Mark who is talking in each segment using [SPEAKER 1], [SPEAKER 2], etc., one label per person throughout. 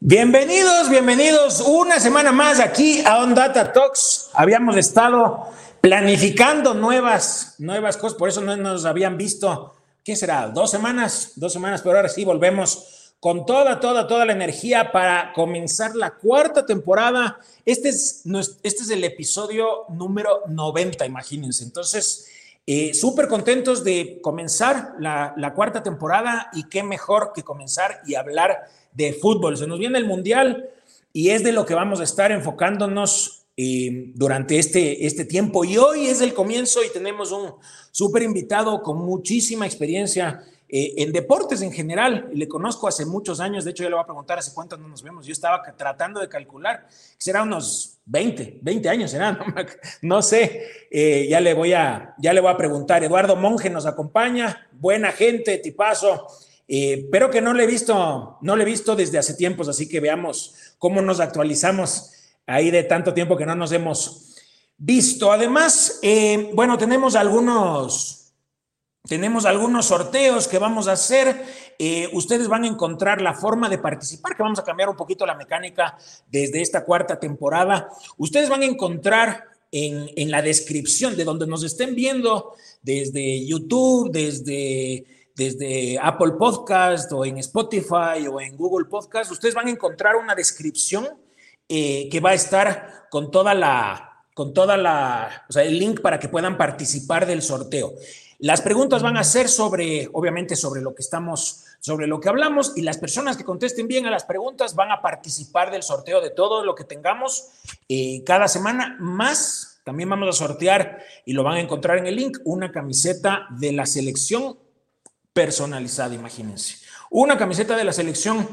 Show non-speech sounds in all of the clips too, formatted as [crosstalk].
[SPEAKER 1] Bienvenidos, bienvenidos una semana más aquí a On Data Talks. Habíamos estado planificando nuevas, nuevas cosas, por eso no nos habían visto, ¿qué será? Dos semanas, dos semanas, pero ahora sí volvemos con toda, toda, toda la energía para comenzar la cuarta temporada. Este es, este es el episodio número 90, imagínense. Entonces, eh, súper contentos de comenzar la, cuarta temporada y qué mejor que comenzar y hablar de fútbol. Se nos viene el Mundial y es de lo que vamos a estar enfocándonos eh, durante este, este tiempo. Y hoy es el comienzo y tenemos un súper invitado con muchísima experiencia eh, en deportes en general. Le conozco hace muchos años, de hecho yo le voy a preguntar hace cuántos no nos vemos. Yo estaba tratando de calcular, será unos 20, 20 años será, [laughs] no, sé, eh, ya, le voy a, ya le voy a preguntar. Eduardo Monge nos acompaña, buena gente, tipazo. Eh, pero que no le he visto, no le he visto desde hace tiempos, así que veamos cómo nos actualizamos ahí de tanto tiempo que no nos hemos visto. Además, eh, bueno, tenemos algunos, tenemos algunos sorteos que vamos a hacer. Eh, ustedes van a encontrar la forma de participar, que vamos a cambiar un poquito la mecánica desde esta cuarta temporada. Ustedes van a encontrar en, en la descripción de donde nos estén viendo, desde YouTube, desde desde Apple Podcast o en Spotify o en Google Podcast, ustedes van a encontrar una descripción eh, que va a estar con toda la, con toda la, o sea, el link para que puedan participar del sorteo. Las preguntas van a ser sobre, obviamente, sobre lo que estamos, sobre lo que hablamos y las personas que contesten bien a las preguntas van a participar del sorteo de todo lo que tengamos eh, cada semana, más también vamos a sortear, y lo van a encontrar en el link, una camiseta de la selección personalizada, imagínense. Una camiseta de la selección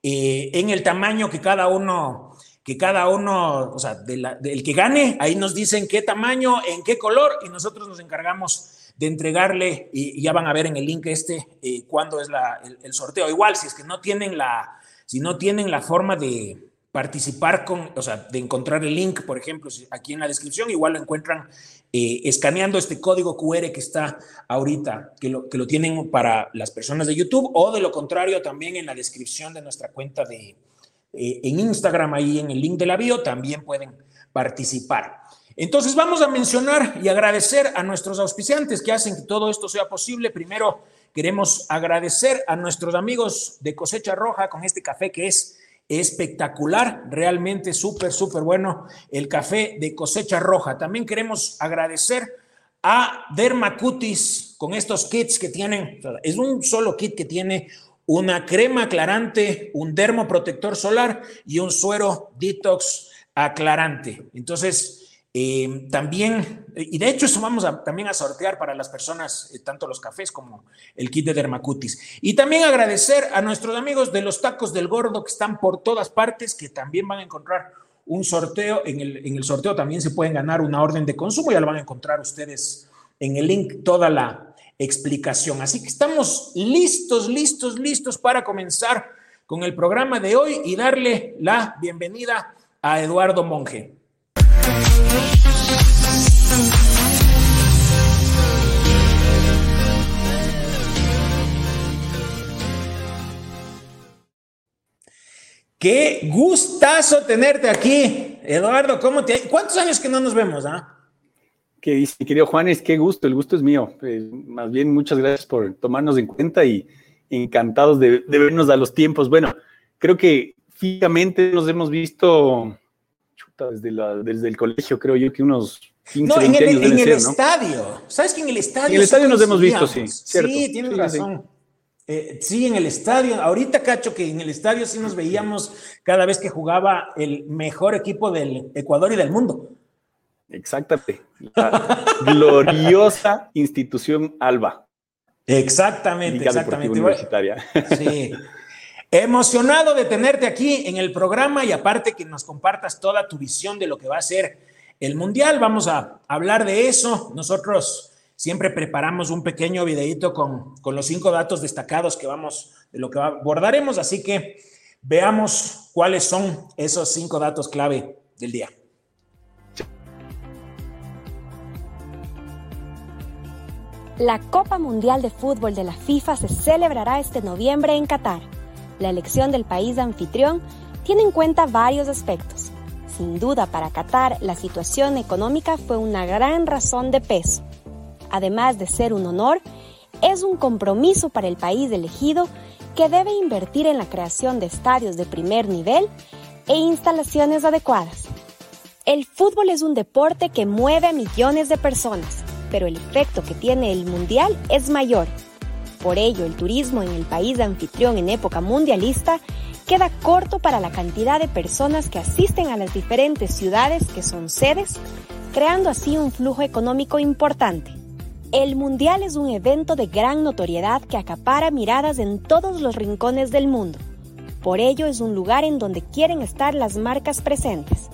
[SPEAKER 1] eh, en el tamaño que cada uno, que cada uno, o sea, del que gane, ahí nos dicen qué tamaño, en qué color, y nosotros nos encargamos de entregarle, y, ya van a ver en el link este eh, cuándo es el, el, sorteo. Igual, si es que no tienen la, si no tienen la forma de, participar con, o sea, de encontrar el link, por ejemplo, aquí en la descripción, igual lo encuentran eh, escaneando este código QR que está ahorita, que lo, que lo tienen para las personas de YouTube, o de lo contrario, también en la descripción de nuestra cuenta de, eh, en Instagram, ahí en el link de la bio, también pueden participar. Entonces vamos a mencionar y agradecer a nuestros auspiciantes que hacen que todo esto sea posible. Primero, queremos agradecer a nuestros amigos de Cosecha Roja con este café que es espectacular, realmente súper, súper bueno el café de cosecha roja. También queremos agradecer a Dermacutis con estos kits que tienen, es un solo kit que tiene una crema aclarante, un dermoprotector solar y un suero detox aclarante. Entonces, eh, también, y de hecho eso vamos también a sortear para las personas, eh, tanto los cafés como el kit de Dermacutis. Y también agradecer a nuestros amigos de los tacos del gordo que están por todas partes, que también van a encontrar un sorteo. En el, en el sorteo también se pueden ganar una orden de consumo, ya lo van a encontrar ustedes en el link toda la explicación. Así que estamos listos, listos, listos para comenzar con el programa de hoy y darle la bienvenida a Eduardo Monge. Qué gustazo tenerte aquí, Eduardo. ¿Cómo te... ¿Cuántos años que no nos vemos? Ah?
[SPEAKER 2] ¿Qué dice, querido Juanes? Qué gusto, el gusto es mío. Eh, más bien, muchas gracias por tomarnos en cuenta y encantados de, vernos a los tiempos. Bueno, creo que físicamente nos hemos visto desde, desde el colegio, creo yo que unos 15,
[SPEAKER 1] no, en el, en el estadio. ¿Sabes que en el estadio?
[SPEAKER 2] En el estadio nos hemos visto, sí.
[SPEAKER 1] Sí, tienes razón. Eh, sí. en el estadio. Ahorita, Cacho, que en el estadio sí nos veíamos cada vez que jugaba el mejor equipo del Ecuador y del mundo.
[SPEAKER 2] Exactamente. La gloriosa institución Alba.
[SPEAKER 1] Exactamente, exactamente. Universitaria. Sí. Emocionado de tenerte aquí en el programa y aparte que nos compartas toda tu visión de lo que va a ser el Mundial. Vamos a hablar de eso. Nosotros siempre preparamos un pequeño videito con, con los cinco datos destacados que vamos, de lo que abordaremos. Así que Veamos cuáles son esos cinco datos clave del día.
[SPEAKER 3] La Copa Mundial de Fútbol de la FIFA se celebrará este noviembre en Qatar. La elección del país anfitrión tiene en cuenta varios aspectos. Sin duda, para Qatar, la situación económica fue una gran razón de peso. Además de ser un honor, es un compromiso para el país elegido que debe invertir en la creación de estadios de primer nivel e instalaciones adecuadas. El fútbol es un deporte que mueve a millones de personas, pero el efecto que tiene el mundial es mayor. Por ello, el turismo en el país anfitrión en época mundialista queda corto para la cantidad de personas que asisten a las diferentes ciudades que son sedes, creando así un flujo económico importante. El Mundial es un evento de gran notoriedad que acapara miradas en todos los rincones del mundo. Por ello es un lugar en donde quieren estar las marcas presentes.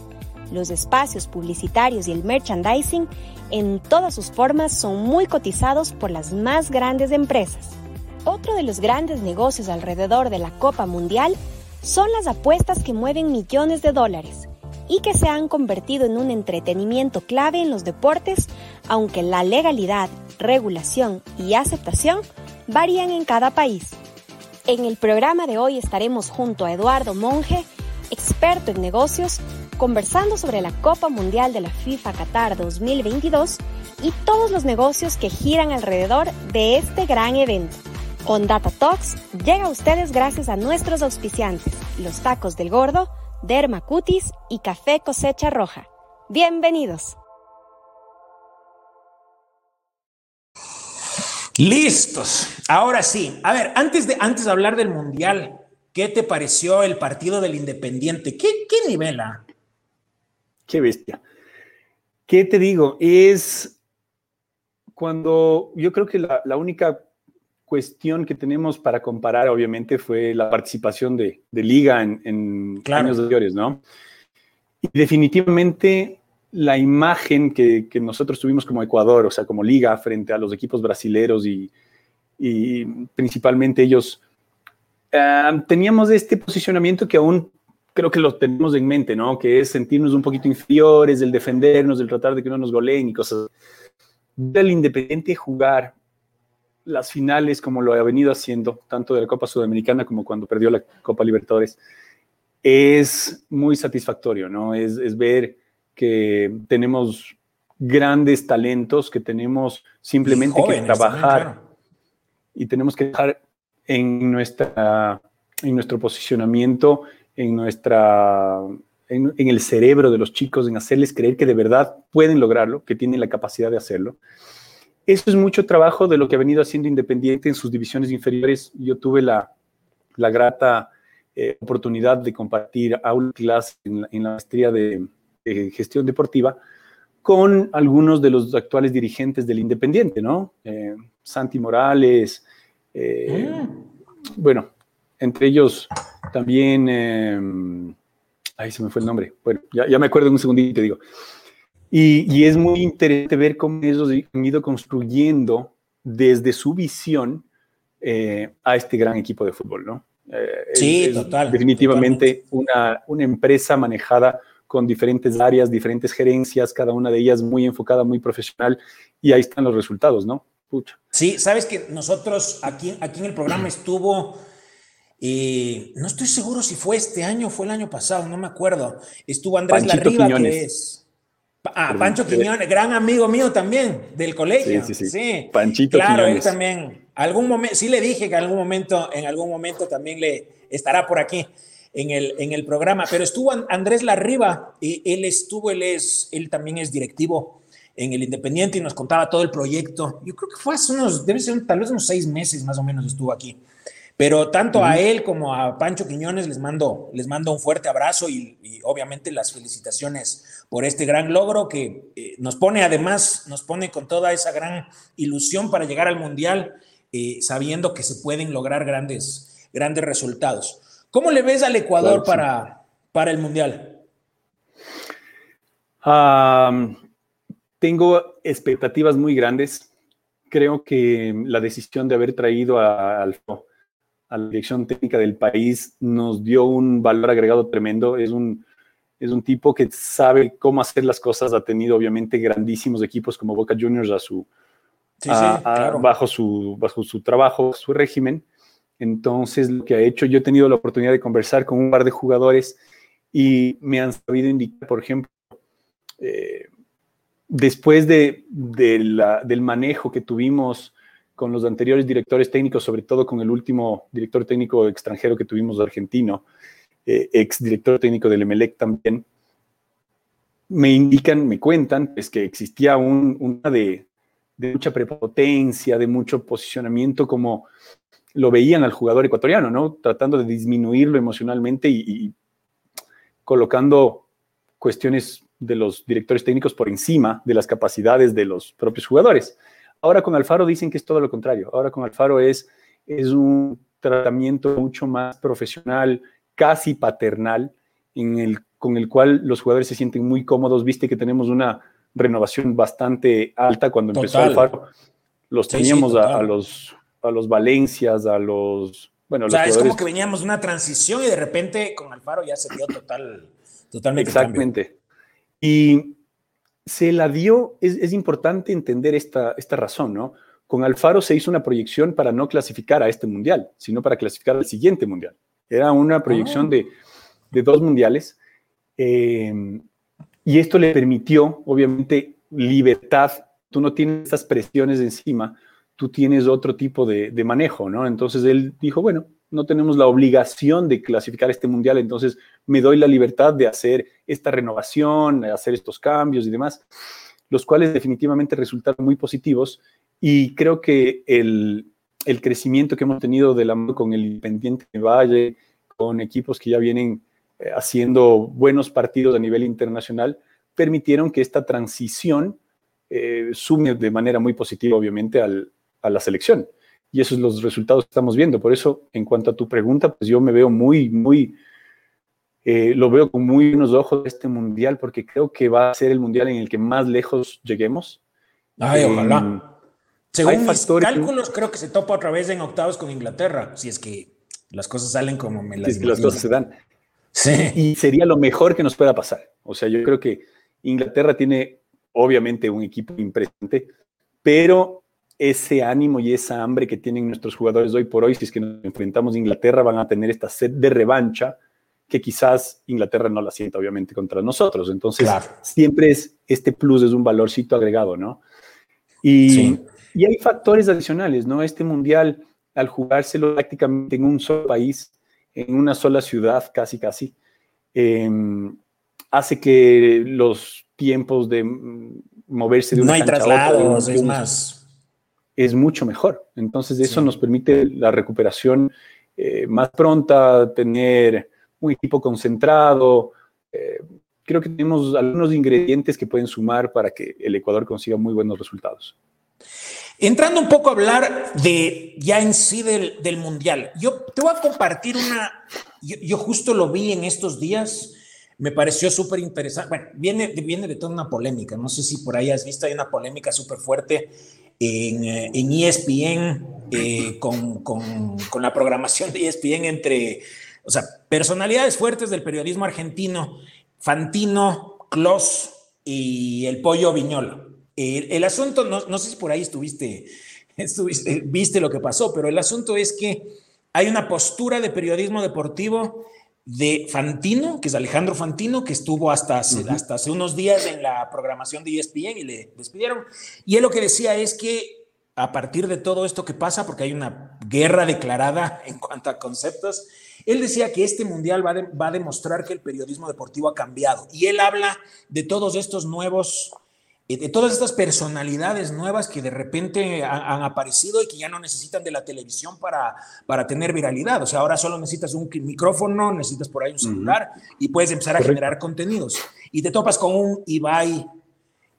[SPEAKER 3] Los espacios publicitarios y el merchandising en todas sus formas son muy cotizados por las más grandes empresas. Otro de los grandes negocios alrededor de la Copa Mundial son las apuestas que mueven millones de dólares y que se han convertido en un entretenimiento clave en los deportes, aunque la legalidad, regulación y aceptación varían en cada país. En el programa de hoy estaremos junto a Eduardo Monge, experto en negocios, conversando sobre la Copa Mundial de la FIFA Qatar 2022 y todos los negocios que giran alrededor de este gran evento. On Data Talks llega a ustedes gracias a nuestros auspiciantes, los tacos del gordo, Derma Cutis y Café Cosecha Roja. Bienvenidos.
[SPEAKER 1] Listos. Ahora sí. A ver, antes de, antes de hablar del Mundial, ¿qué te pareció el partido del Independiente? ¿Qué, qué nivel? Ah?
[SPEAKER 2] Qué bestia. ¿Qué te digo? Es cuando yo creo que la, única cuestión que tenemos para comparar, obviamente, fue la participación de, Liga en, en años anteriores, ¿no? Y definitivamente la imagen que, nosotros tuvimos como Ecuador, o sea, como liga frente a los equipos brasileros y, principalmente ellos, ah, teníamos este posicionamiento que aún creo que lo tenemos en mente, ¿no? Que es sentirnos un poquito inferiores, el defendernos, el tratar de que no nos goleen y cosas. Ver al Independiente jugar las finales como lo ha venido haciendo, tanto de la Copa Sudamericana como cuando perdió la Copa Libertadores, es muy satisfactorio, ¿no? Es, es ver que tenemos grandes talentos, que tenemos simplemente que trabajar y tenemos que dejar en, nuestra, en nuestro posicionamiento, en, nuestra, en, el cerebro de los chicos, en hacerles creer que de verdad pueden lograrlo, que tienen la capacidad de hacerlo. Eso es mucho trabajo de lo que ha venido haciendo Independiente en sus divisiones inferiores. Yo tuve la, la grata eh, oportunidad de compartir aula clase en en la maestría de, gestión deportiva con algunos de los actuales dirigentes del Independiente, ¿no? Eh, Santi Morales, eh, mm. bueno, entre ellos también, eh, ahí se me fue el nombre, bueno, ya, me acuerdo en un segundito, digo. Y, y, es muy interesante ver cómo ellos han ido construyendo desde su visión a este gran equipo de fútbol, ¿no?
[SPEAKER 1] sí, total.
[SPEAKER 2] Definitivamente Una, una empresa manejada con diferentes áreas, diferentes gerencias, cada una de ellas muy enfocada, muy profesional, y ahí están los resultados, ¿no?
[SPEAKER 1] Pucha. Sí, sabes que nosotros aquí, aquí en el programa estuvo, eh, no estoy seguro si fue este año o fue el año pasado, no me acuerdo. Estuvo Andrés Larriba, que es. Ah, Pancho Quiñones, gran amigo mío también del colegio. Sí, sí, sí. Panchito claro, él también. Algún momento, sí le dije que en algún momento, en algún momento también le estará por aquí en el, en el programa, pero estuvo Andrés Larriba, y él estuvo, él, es, él también es directivo en el Independiente y nos contaba todo el proyecto. Yo creo que fue hace unos, debe ser tal vez unos seis meses más o menos estuvo aquí. Pero tanto a él como a Pancho Quiñones les mando, les mando un fuerte abrazo y, obviamente las felicitaciones por este gran logro que eh, nos pone además, nos pone con toda esa gran ilusión para llegar al Mundial, eh, sabiendo que se pueden lograr grandes, grandes resultados. ¿Cómo le ves al Ecuador para, para el Mundial?
[SPEAKER 2] tengo expectativas muy grandes. Creo que la decisión de haber traído a, a la dirección técnica del país, nos dio un valor agregado tremendo. Es un, es un tipo que sabe cómo hacer las cosas, ha tenido obviamente grandísimos equipos como Boca Juniors a su, bajo, su, bajo su trabajo, su régimen. Entonces, lo que ha hecho, yo he tenido la oportunidad de conversar con un par de jugadores y me han sabido indicar, por ejemplo, eh, después de, del manejo que tuvimos con los anteriores directores técnicos, sobre todo con el último director técnico extranjero que tuvimos argentino, eh, ex director técnico del Emelec también, me indican, me cuentan, es que existía un, una de, mucha prepotencia, de mucho posicionamiento, como lo veían al jugador ecuatoriano, ¿no? Tratando de disminuirlo emocionalmente y colocando cuestiones de los directores técnicos por encima de las capacidades de los propios jugadores. Ahora con Alfaro dicen que es todo lo contrario. Ahora con Alfaro es, es un tratamiento mucho más profesional, casi paternal, en el, con el cual los jugadores se sienten muy cómodos. Viste que tenemos una renovación bastante alta cuando empezó Alfaro. Los teníamos a, los, a los Valencias, a los...
[SPEAKER 1] Bueno, o sea, es como que veníamos de una transición y de repente con Alfaro ya se dio total, totalmente.
[SPEAKER 2] Exactamente. Y se la dio, es, importante entender esta, esta razón, ¿no? Con Alfaro se hizo una proyección para no clasificar a este mundial, sino para clasificar al siguiente mundial. Era una proyección ah. de, dos mundiales. Eh, y esto le permitió, obviamente, libertad. Tú no tienes estas presiones encima, tú tienes otro tipo de, de manejo, ¿no? Entonces él dijo, bueno, no tenemos la obligación de clasificar este mundial, entonces me doy la libertad de hacer esta renovación, de hacer estos cambios y demás, los cuales definitivamente resultaron muy positivos y creo que el, crecimiento que hemos tenido de la con el Independiente de Valle, con equipos que ya vienen eh, haciendo buenos partidos a nivel internacional, permitieron que esta transición eh, sume de manera muy positiva, obviamente, a la selección y esos son los resultados que estamos viendo. Por eso, en cuanto a tu pregunta, pues yo me veo muy, muy, eh, lo veo con muy buenos ojos este mundial, porque creo que va a ser el mundial en el que más lejos lleguemos.
[SPEAKER 1] Ay, ojalá. Em, Según mis cálculos, creo que se topa otra vez en octavos con Inglaterra, si es que las cosas salen como me las
[SPEAKER 2] Si es que las cosas se dan. Sí. Y sería lo mejor que nos pueda pasar. O sea, yo creo que Inglaterra tiene obviamente un equipo impresionante, pero ese ánimo y esa hambre que tienen nuestros jugadores hoy por hoy, si es que nos enfrentamos a Inglaterra, van a tener esta sed de revancha que quizás Inglaterra no la sienta obviamente contra nosotros. Entonces, siempre es este plus, es un valorcito agregado, ¿no? Y, y hay factores adicionales, ¿no? Este mundial, al jugárselo prácticamente en un solo país, en una sola ciudad, casi, casi, em, hace que los tiempos de moverse de una
[SPEAKER 1] no hay traslados, es más
[SPEAKER 2] es mucho mejor. Entonces, eso nos permite la recuperación eh, más pronta, tener un equipo concentrado. Eh, creo que tenemos algunos ingredientes que pueden sumar para que el Ecuador consiga muy buenos resultados.
[SPEAKER 1] Entrando un poco a hablar de ya en sí del, Mundial, yo te voy a compartir una, yo, justo lo vi en estos días, me pareció súper interesante, bueno, viene, viene de toda una polémica, no sé si por ahí has visto, hay una polémica súper fuerte en, en ESPN eh, con, con, con, la programación de ESPN entre, o sea, personalidades fuertes del periodismo argentino, Fantino, Klos y el pollo Viñola. El, asunto, no, no, sé si por ahí estuviste, [laughs] estuviste, viste lo que pasó, pero el asunto es que hay una postura de periodismo deportivo de Fantino, que es Alejandro Fantino, que estuvo hasta hace, hasta hace unos días en la programación de ESPN y le despidieron. Y él lo que decía es que a partir de todo esto que pasa, porque hay una guerra declarada [laughs] en cuanto a conceptos, él decía que este mundial va, va a demostrar que el periodismo deportivo ha cambiado. Y él habla de todos estos nuevos de todas estas personalidades nuevas que de repente han, aparecido y que ya no necesitan de la televisión para, para tener viralidad. O sea, ahora solo necesitas un micrófono, necesitas por ahí un celular y puedes empezar a generar contenidos. Y te topas con un Ibai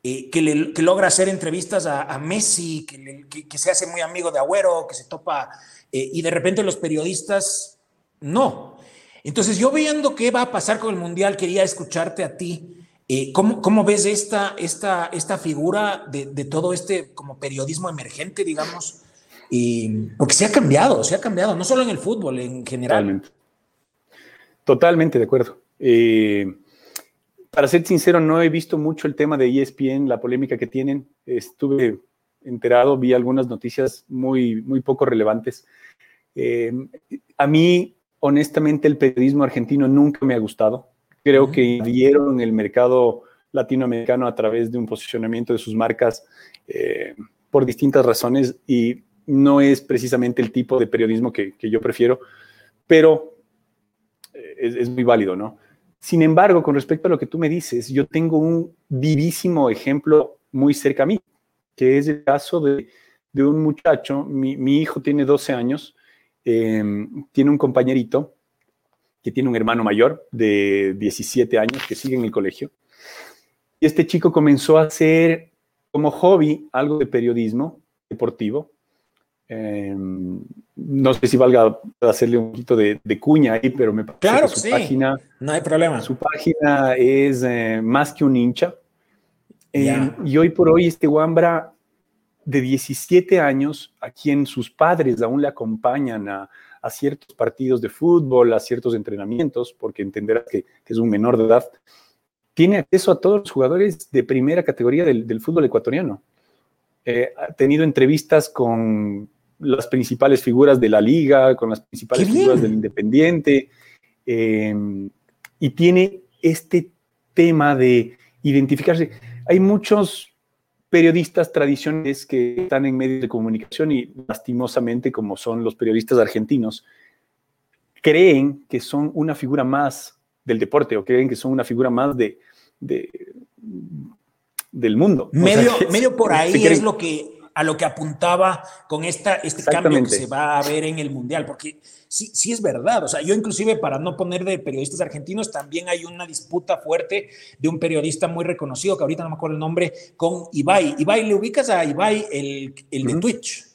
[SPEAKER 1] eh, que, le, que, logra hacer entrevistas a, Messi, que, que, se hace muy amigo de Agüero, que se topa, eh, y de repente los periodistas no. Entonces yo viendo qué va a pasar con el Mundial, quería escucharte a ti eh, ¿cómo, ves esta, esta, esta figura de, todo este como periodismo emergente, digamos? Y, porque se ha cambiado, se ha cambiado, no solo en el fútbol, en general.
[SPEAKER 2] Totalmente, Totalmente de acuerdo. Eh, para ser sincero, no he visto mucho el tema de ESPN, la polémica que tienen. Estuve enterado, vi algunas noticias muy, muy poco relevantes. Eh, a mí, honestamente, el periodismo argentino nunca me ha gustado. Creo que dieron el mercado latinoamericano a través de un posicionamiento de sus marcas eh, por distintas razones y no es precisamente el tipo de periodismo que, yo prefiero, pero eh, es, es, muy válido, ¿no? Sin embargo, con respecto a lo que tú me dices, yo tengo un vivísimo ejemplo muy cerca a mí, que es el caso de, de un muchacho, mi, mi, hijo tiene 12 años, eh, tiene un compañerito que tiene un hermano mayor de 17 años que sigue en el colegio. Y este chico comenzó a hacer como hobby algo de periodismo deportivo. Eh, no sé si valga hacerle un poquito de, de cuña ahí, pero me
[SPEAKER 1] parece claro, que su sí. página. No hay problema.
[SPEAKER 2] Su página es eh, más que un hincha. Eh, y hoy por hoy este Wambra de 17 años, a quien sus padres aún le acompañan a, a ciertos partidos de fútbol, a ciertos entrenamientos, porque entenderás que, que, es un menor de edad, tiene acceso a todos los jugadores de primera categoría del, del fútbol ecuatoriano. Eh, ha tenido entrevistas con las principales figuras de la liga, con las principales figuras del Independiente, eh, y tiene este tema de identificarse hay muchos periodistas tradicionales que están en medios de comunicación y lastimosamente, como son los periodistas argentinos, creen que son una figura más del deporte o creen que son una figura más de, de del mundo.
[SPEAKER 1] Medio, o sea, medio por ahí es lo que a lo que apuntaba con esta, este cambio que se va a ver en el Mundial, porque sí, sí es verdad, o sea, yo inclusive para no poner de periodistas argentinos, también hay una disputa fuerte de un periodista muy reconocido, que ahorita no me acuerdo el nombre, con Ibai. Ibai, ¿le ubicas a Ibai, el, el de uh -huh. Twitch?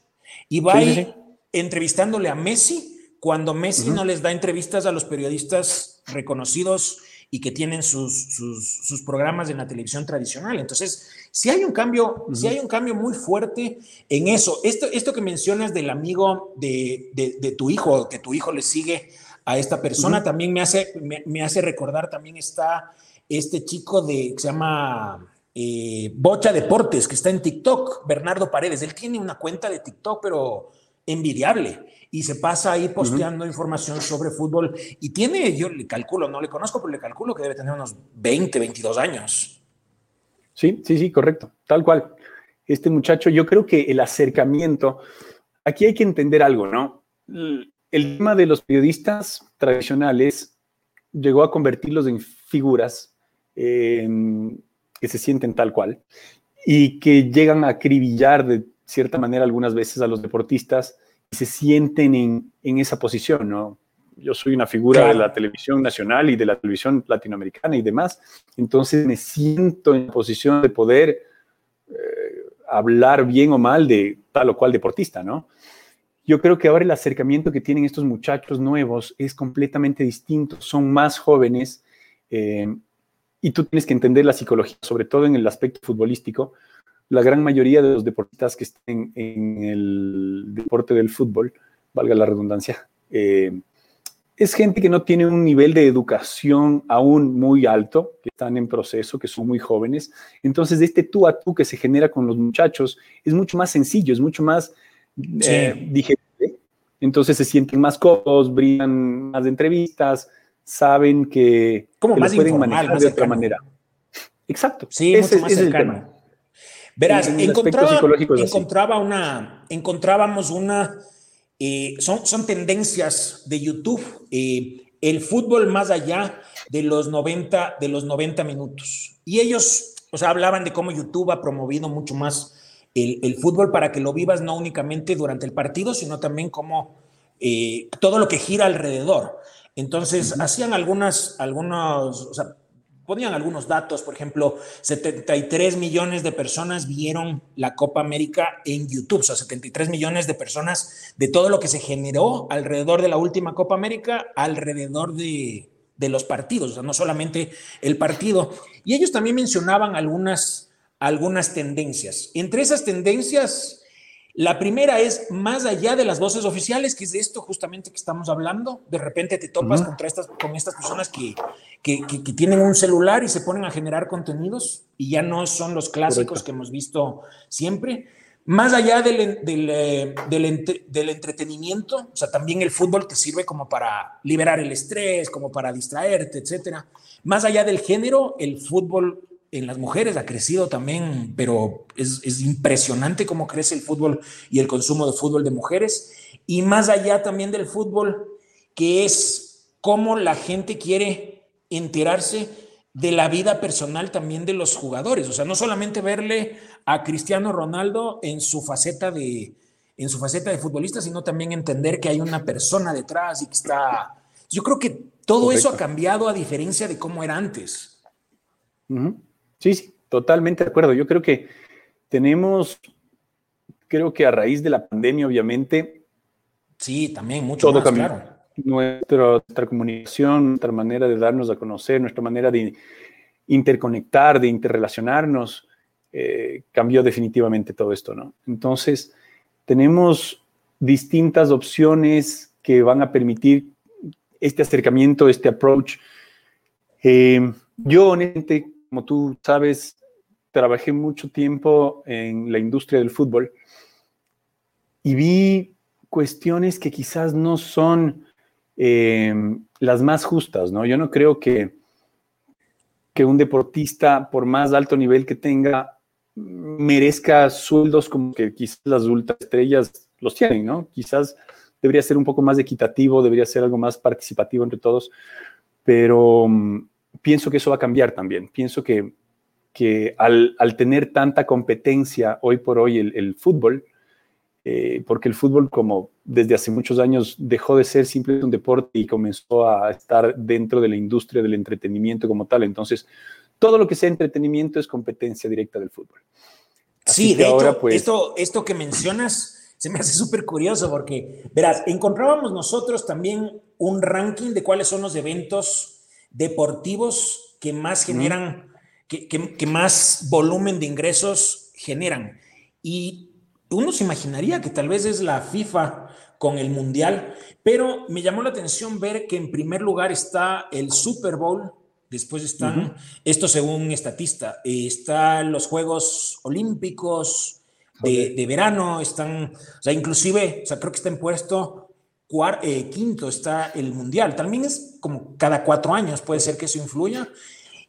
[SPEAKER 1] Ibai sí, entrevistándole a Messi, cuando Messi uh -huh. no les da entrevistas a los periodistas reconocidos y que tienen sus, sus, sus, programas en la televisión tradicional. Entonces, si hay un cambio, uh -huh. hay un cambio muy fuerte en eso. Esto, esto que mencionas del amigo de, de, de tu hijo, que tu hijo le sigue a esta persona, uh -huh. también me hace, me, me, hace recordar, también está este chico de, que se llama eh, Bocha Deportes, que está en TikTok, Bernardo Paredes. Él tiene una cuenta de TikTok, pero envidiable y se pasa ahí posteando uh -huh. información sobre fútbol y tiene, yo le calculo, no le conozco, pero le calculo que debe tener unos 20, 22 años.
[SPEAKER 2] Sí, sí, sí, correcto, tal cual. Este muchacho, yo creo que el acercamiento, aquí hay que entender algo, ¿no? El tema de los periodistas tradicionales llegó a convertirlos en figuras eh, que se sienten tal cual y que llegan a acribillar de cierta manera algunas veces a los deportistas y se sienten en, en esa posición, ¿no? Yo soy una figura claro. de la televisión nacional y de la televisión latinoamericana y demás, entonces me siento en posición de poder eh, hablar bien o mal de tal o cual deportista, ¿no? Yo creo que ahora el acercamiento que tienen estos muchachos nuevos es completamente distinto, son más jóvenes eh, y tú tienes que entender la psicología, sobre todo en el aspecto futbolístico, la gran mayoría de los deportistas que estén en el deporte del fútbol, valga la redundancia, eh, es gente que no tiene un nivel de educación aún muy alto, que están en proceso, que son muy jóvenes. Entonces, este tú a tú que se genera con los muchachos es mucho más sencillo, es mucho más sí. eh, digerible. Entonces se sienten más cómodos, brillan más de entrevistas, saben que,
[SPEAKER 1] Como
[SPEAKER 2] que
[SPEAKER 1] más
[SPEAKER 2] pueden
[SPEAKER 1] informal,
[SPEAKER 2] manejar de otra manera. Exacto.
[SPEAKER 1] Sí,
[SPEAKER 2] ese,
[SPEAKER 1] mucho más cercano. Verás,
[SPEAKER 2] en, en
[SPEAKER 1] encontraba, encontraba una, encontrábamos una, eh, son, son tendencias de YouTube, eh, el fútbol más allá de los 90, de los 90 minutos. Y ellos, o sea, hablaban de cómo YouTube ha promovido mucho más el, el fútbol para que lo vivas no únicamente durante el partido, sino también como eh, todo lo que gira alrededor. Entonces, uh -huh. hacían algunas, algunos, o sea, ponían algunos datos, por ejemplo, 73 millones de personas vieron la Copa América en YouTube, o sea, 73 millones de personas de todo lo que se generó alrededor de la última Copa América, alrededor de, de los partidos, o sea, no solamente el partido. Y ellos también mencionaban algunas, algunas tendencias. Entre esas tendencias, La primera es más allá de las voces oficiales, que es de esto justamente que estamos hablando. De repente te topas contra estas, con estas personas que, que, tienen un celular y se ponen a generar contenidos y ya no son los clásicos que hemos visto siempre. Más allá del, del, eh, del, entretenimiento, o sea, también el fútbol te sirve como para liberar el estrés, como para distraerte, etcétera. Más allá del género, el fútbol en las mujeres ha crecido también, pero es, impresionante cómo crece el fútbol y el consumo de fútbol de mujeres. Y más allá también del fútbol, que es cómo la gente quiere enterarse de la vida personal también de los jugadores. O sea, no solamente verle a Cristiano Ronaldo en su faceta de, en su faceta de futbolista, sino también entender que hay una persona detrás y que está... Yo creo que todo eso ha cambiado a diferencia de cómo era antes.
[SPEAKER 2] Sí, sí, totalmente de acuerdo. Yo creo que tenemos, creo que a raíz de la pandemia, obviamente.
[SPEAKER 1] Sí, también mucho todo más, claro.
[SPEAKER 2] nuestra comunicación, nuestra manera de darnos a conocer, nuestra manera de interconectar, de interrelacionarnos, eh, cambió definitivamente todo esto, ¿no? Entonces, tenemos distintas opciones que van a permitir este acercamiento, este approach. Eh, yo, honestamente, como tú sabes, trabajé mucho tiempo en la industria del fútbol y vi cuestiones que quizás no son eh, las más justas, ¿no? Yo no creo que, que un deportista, por más alto nivel que tenga, merezca sueldos como que quizás las ultraestrellas los tienen, ¿no? Quizás debería ser un poco más equitativo, debería ser algo más participativo entre todos, pero mm, pienso que eso va a cambiar también. Pienso que, que al, tener tanta competencia hoy por hoy el, fútbol, eh, porque el fútbol como desde hace muchos años dejó de ser simplemente un deporte y comenzó a estar dentro de la industria del entretenimiento como tal. Entonces, todo lo que sea entretenimiento es competencia directa del fútbol.
[SPEAKER 1] sí, de hecho, pues, esto, esto que mencionas se me hace súper curioso porque, verás, encontrábamos nosotros también un ranking de cuáles son los eventos deportivos que más generan, que, más volumen de ingresos generan. Y uno se imaginaría que tal vez es la FIFA con el Mundial, pero me llamó la atención ver que en primer lugar está el Super Bowl, después están, esto según estatista, eh, están los Juegos Olímpicos de, de, verano, están, o sea, inclusive, o sea, creo que está en puesto eh, quinto está el Mundial. También es como cada cuatro años, puede ser que eso influya.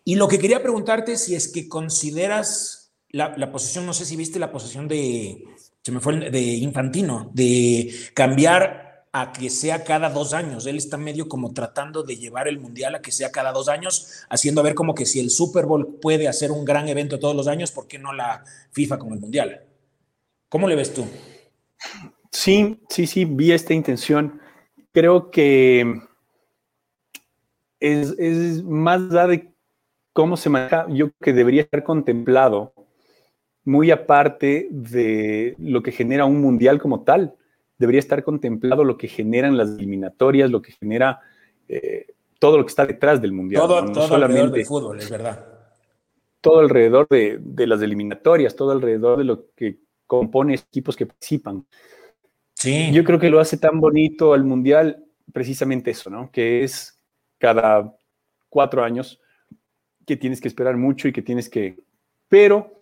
[SPEAKER 1] Y lo que quería preguntarte si es que consideras la, posición, no sé si viste la posición de, se me fue, de Infantino, de cambiar a que sea cada dos años. Él está medio como tratando de llevar el Mundial a que sea cada dos años, haciendo ver como que si el Super Bowl puede hacer un gran evento todos los años, ¿por qué no la FIFA con el Mundial? ¿Cómo le ves tú?
[SPEAKER 2] Sí, sí, sí, vi esta intención. Creo que es, más allá de cómo se maneja, yo creo que debería estar contemplado muy aparte de lo que genera un mundial como tal. Debería estar contemplado lo que generan las eliminatorias, lo que genera eh, todo lo que está detrás del mundial.
[SPEAKER 1] Todo, alrededor del fútbol, es verdad.
[SPEAKER 2] Todo alrededor de, de, las eliminatorias, todo alrededor de lo que compone equipos que participan. Yo creo que lo hace tan bonito al Mundial precisamente eso, ¿no? Que es cada cuatro años que tienes que esperar mucho y que tienes que... Pero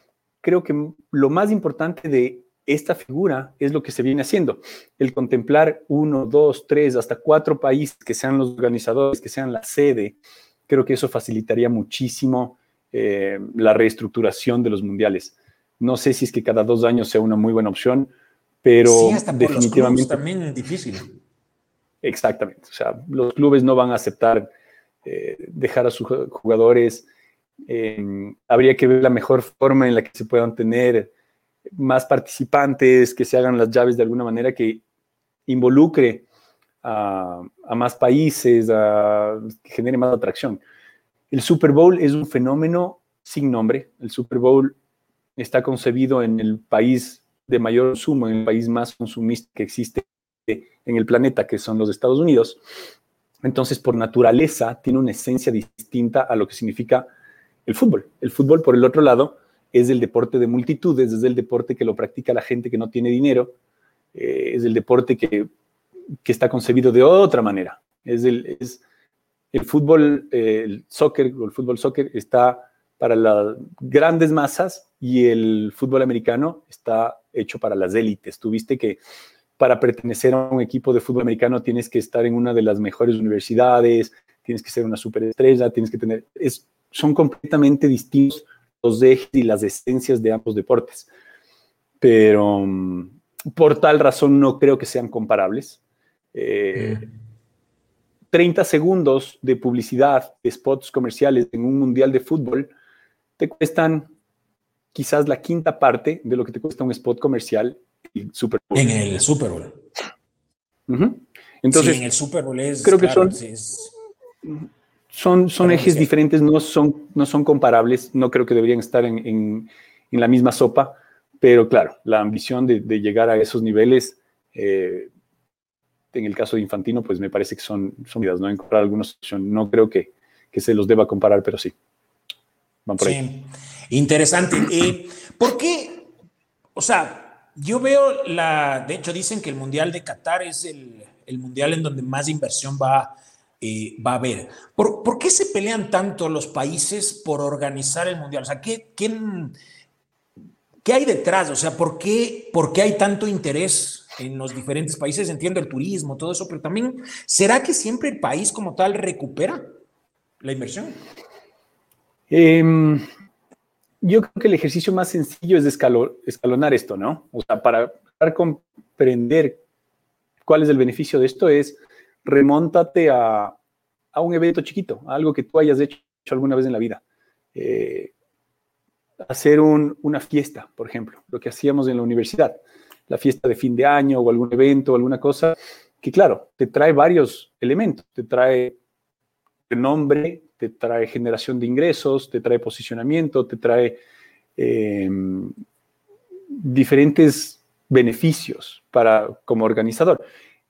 [SPEAKER 2] creo que lo más importante de esta figura es lo que se viene haciendo, el contemplar uno, dos, tres, hasta cuatro países que sean los organizadores, que sean la sede. Creo que eso facilitaría muchísimo eh, la reestructuración de los mundiales. No sé si es que cada dos años sea una muy buena opción, pero sí, hasta definitivamente
[SPEAKER 1] los también es difícil.
[SPEAKER 2] Exactamente, o sea, los clubes no van a aceptar eh, dejar a sus jugadores. Em, habría que ver la mejor forma en la que se puedan tener más participantes, que se hagan las llaves de alguna manera que involucre a, a más países, a, que genere más atracción. El Super Bowl es un fenómeno sin nombre. El Super Bowl está concebido en el país de mayor consumo, en el país más consumista que existe en el planeta, que son los Estados Unidos. Entonces, por naturaleza, tiene una esencia distinta a lo que significa el fútbol. El fútbol, por el otro lado, es el deporte de multitudes, es el deporte que lo practica la gente que no tiene dinero, eh, es el deporte que, que, está concebido de otra manera. Es el, es el fútbol, eh, el soccer, el fútbol soccer está para las grandes masas y el fútbol americano está hecho para las élites. Tuviste que para pertenecer a un equipo de fútbol americano tienes que estar en una de las mejores universidades, tienes que ser una superestrella, tienes que tener... Es, son completamente distintos los ejes y las esencias de ambos deportes. Pero mm, por tal razón no creo que sean comparables. 30 eh, segundos de publicidad, de spots comerciales en un mundial de fútbol, te cuestan quizás la quinta parte de lo que te cuesta un spot comercial
[SPEAKER 1] Super Bowl. En el Super Bowl.
[SPEAKER 2] Entonces,
[SPEAKER 1] en el Super Bowl es.
[SPEAKER 2] Creo que son, son, son ejes diferentes, no son, no son comparables. No creo que deberían estar en, en, la misma sopa. Pero claro, la ambición de, de llegar a esos niveles, eh, en el caso de Infantino, pues me parece que son, son ¿no? Encontrar algunos, no creo que, que se los deba comparar, pero sí.
[SPEAKER 1] Van por sí. Interesante. Eh, ¿Por qué? O sea, yo veo la, de hecho dicen que el Mundial de Qatar es el, Mundial en donde más inversión va, eh, va a haber. ¿Por, qué se pelean tanto los países por organizar el Mundial? O sea, ¿qué, quién, ¿qué hay detrás? O sea, ¿por qué, ¿por qué hay tanto interés en los diferentes países? Entiendo el turismo, todo eso, pero también, ¿será que siempre el país como tal recupera la inversión?
[SPEAKER 2] Eh, yo creo que el ejercicio más sencillo es escalonar esto, ¿no? O sea, para, comprender cuál es el beneficio de esto es remóntate a, un evento chiquito, algo que tú hayas hecho alguna vez en la vida. Eh, hacer una fiesta, por ejemplo, lo que hacíamos en la universidad, la fiesta de fin de año o algún evento, alguna cosa, que claro, te trae varios elementos, te trae nombre, te trae generación de ingresos, te trae posicionamiento, te trae eh, diferentes beneficios para, como organizador.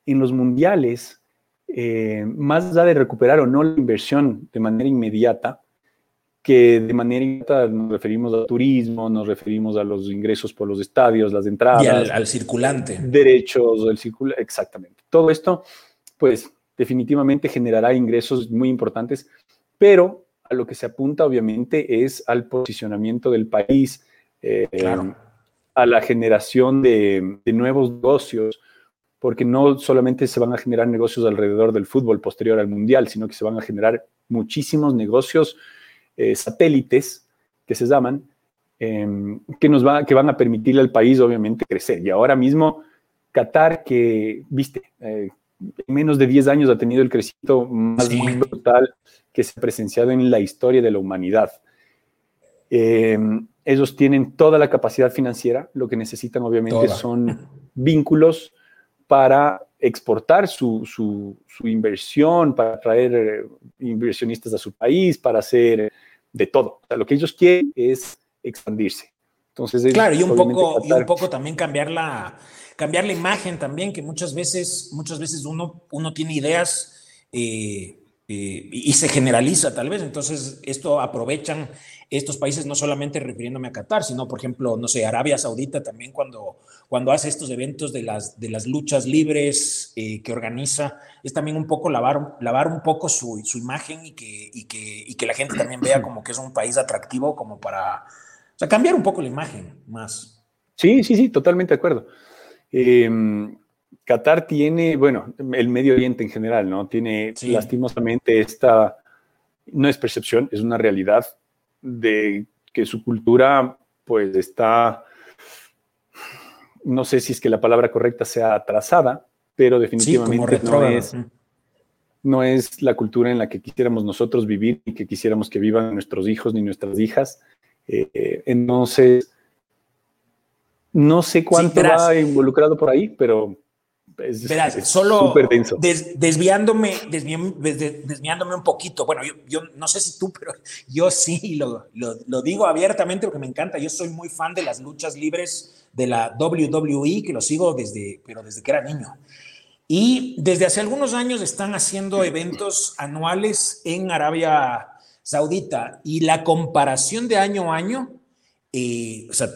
[SPEAKER 2] En los mundiales, eh, más allá de recuperar o no la inversión de manera inmediata, que de manera inmediata nos referimos al turismo, nos referimos a los ingresos por los estadios, las entradas. Y
[SPEAKER 1] al, al circulante.
[SPEAKER 2] Derechos, el circulante, exactamente. Todo esto, pues definitivamente generará ingresos muy importantes, pero a lo que se apunta obviamente es al posicionamiento del país, eh, a la generación de, nuevos negocios, porque no solamente se van a generar negocios alrededor del fútbol posterior al mundial, sino que se van a generar muchísimos negocios eh, satélites que se llaman, em, que, nos va, que van a permitirle al país obviamente crecer. Y ahora mismo Qatar, que, viste, eh, en menos de 10 años ha tenido el crecimiento más brutal que se ha presenciado en la historia de la humanidad. Eh, ellos tienen toda la capacidad financiera, lo que necesitan obviamente son vínculos para exportar su, su, inversión, para atraer eh, inversionistas a su país, para hacer de todo. lo que ellos quieren es expandirse. Entonces,
[SPEAKER 1] claro, y un, poco, y un poco también cambiar la, cambiar la imagen también, que muchas veces, muchas veces uno, uno tiene ideas eh, eh, y se generaliza tal vez. Entonces, esto aprovechan estos países, no solamente refiriéndome a Qatar, sino, por ejemplo, no sé, Arabia Saudita también cuando, cuando hace estos eventos de las, de las luchas libres eh, que organiza, es también un poco lavar, lavar un poco su, su imagen y que, y, que, y que la gente también vea como que es un país atractivo como para, o sea, cambiar un poco la imagen más.
[SPEAKER 2] Sí, sí, sí, totalmente de acuerdo. Em, Qatar tiene, bueno, el Medio Oriente en general, ¿no? Tiene lastimosamente esta, no es percepción, es una realidad de que su cultura pues está, no sé si es que la palabra correcta sea atrasada, pero definitivamente no, es, no es la cultura en la que quisiéramos nosotros vivir y que quisiéramos que vivan nuestros hijos ni nuestras hijas. Eh, entonces, no sé cuánto va involucrado por ahí, pero
[SPEAKER 1] es, solo denso. desviándome, desviándome un poquito. Bueno, yo, no sé si tú, [laughs] pero yo sí lo, lo, digo abiertamente porque me encanta. Yo soy muy fan de las luchas libres de la WWE, que lo sigo desde, pero desde que era niño. Y desde hace algunos años están haciendo eventos anuales en Arabia Saudita y la comparación de año a año eh, o sea,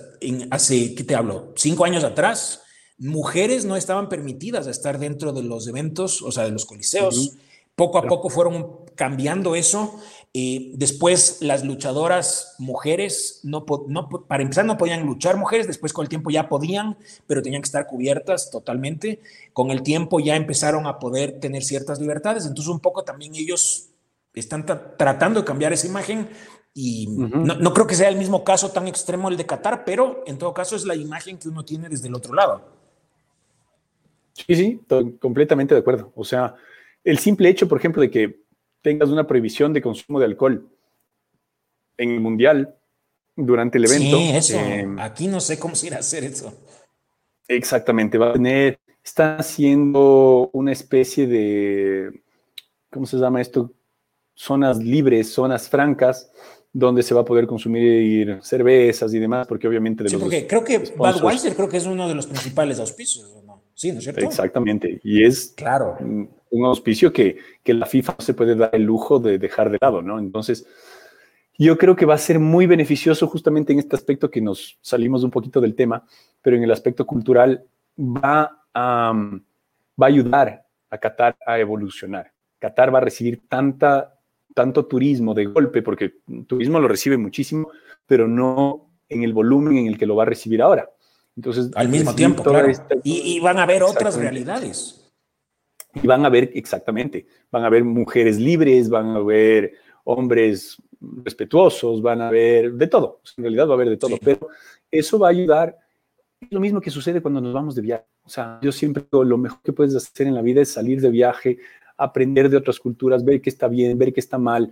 [SPEAKER 1] hace, ¿qué te hablo? Cinco años atrás, mujeres no estaban permitidas estar dentro de los eventos, o sea, de los coliseos. Poco a poco fueron cambiando eso. Eh, después las luchadoras mujeres, no, no, para empezar no podían luchar mujeres, después con el tiempo ya podían, pero tenían que estar cubiertas totalmente. Con el tiempo ya empezaron a poder tener ciertas libertades, entonces un poco también ellos están tratando de cambiar esa imagen y no, no, creo que sea el mismo caso tan extremo el de Qatar, pero en todo caso es la imagen que uno tiene desde el otro lado.
[SPEAKER 2] Sí, sí, completamente de acuerdo. O sea, el simple hecho, por ejemplo, de que tengas una prohibición de consumo de alcohol en el mundial durante el evento.
[SPEAKER 1] Sí, eso. Eh, Aquí no sé cómo se irá a hacer eso.
[SPEAKER 2] Exactamente, va a tener, está haciendo una especie de, ¿cómo se llama esto? Zonas libres, zonas francas, donde se va a poder consumir cervezas y demás, porque obviamente...
[SPEAKER 1] De sí, porque creo que Budweiser creo que es uno de los principales auspicios, ¿no? Sí, ¿no es cierto?
[SPEAKER 2] Exactamente, y es
[SPEAKER 1] claro.
[SPEAKER 2] un auspicio que, que la FIFA no se puede dar el lujo de dejar de lado, ¿no? Entonces, yo creo que va a ser muy beneficioso justamente en este aspecto que nos salimos un poquito del tema, pero en el aspecto cultural va a, va a ayudar a Qatar a evolucionar. Qatar va a recibir tanta tanto turismo de golpe, porque turismo lo recibe muchísimo, pero no en el volumen en el que lo va a recibir ahora. Entonces,
[SPEAKER 1] al mismo tiempo, claro. y, van a ver otras realidades.
[SPEAKER 2] Y van a ver, exactamente, van a ver mujeres libres, van a ver hombres respetuosos, van a ver de todo. En realidad va a haber de todo, pero eso va a ayudar. Lo mismo que sucede cuando nos vamos de viaje. O sea, yo siempre digo, lo mejor que puedes hacer en la vida es salir de viaje, aprender de otras culturas, ver qué está bien, ver qué está mal.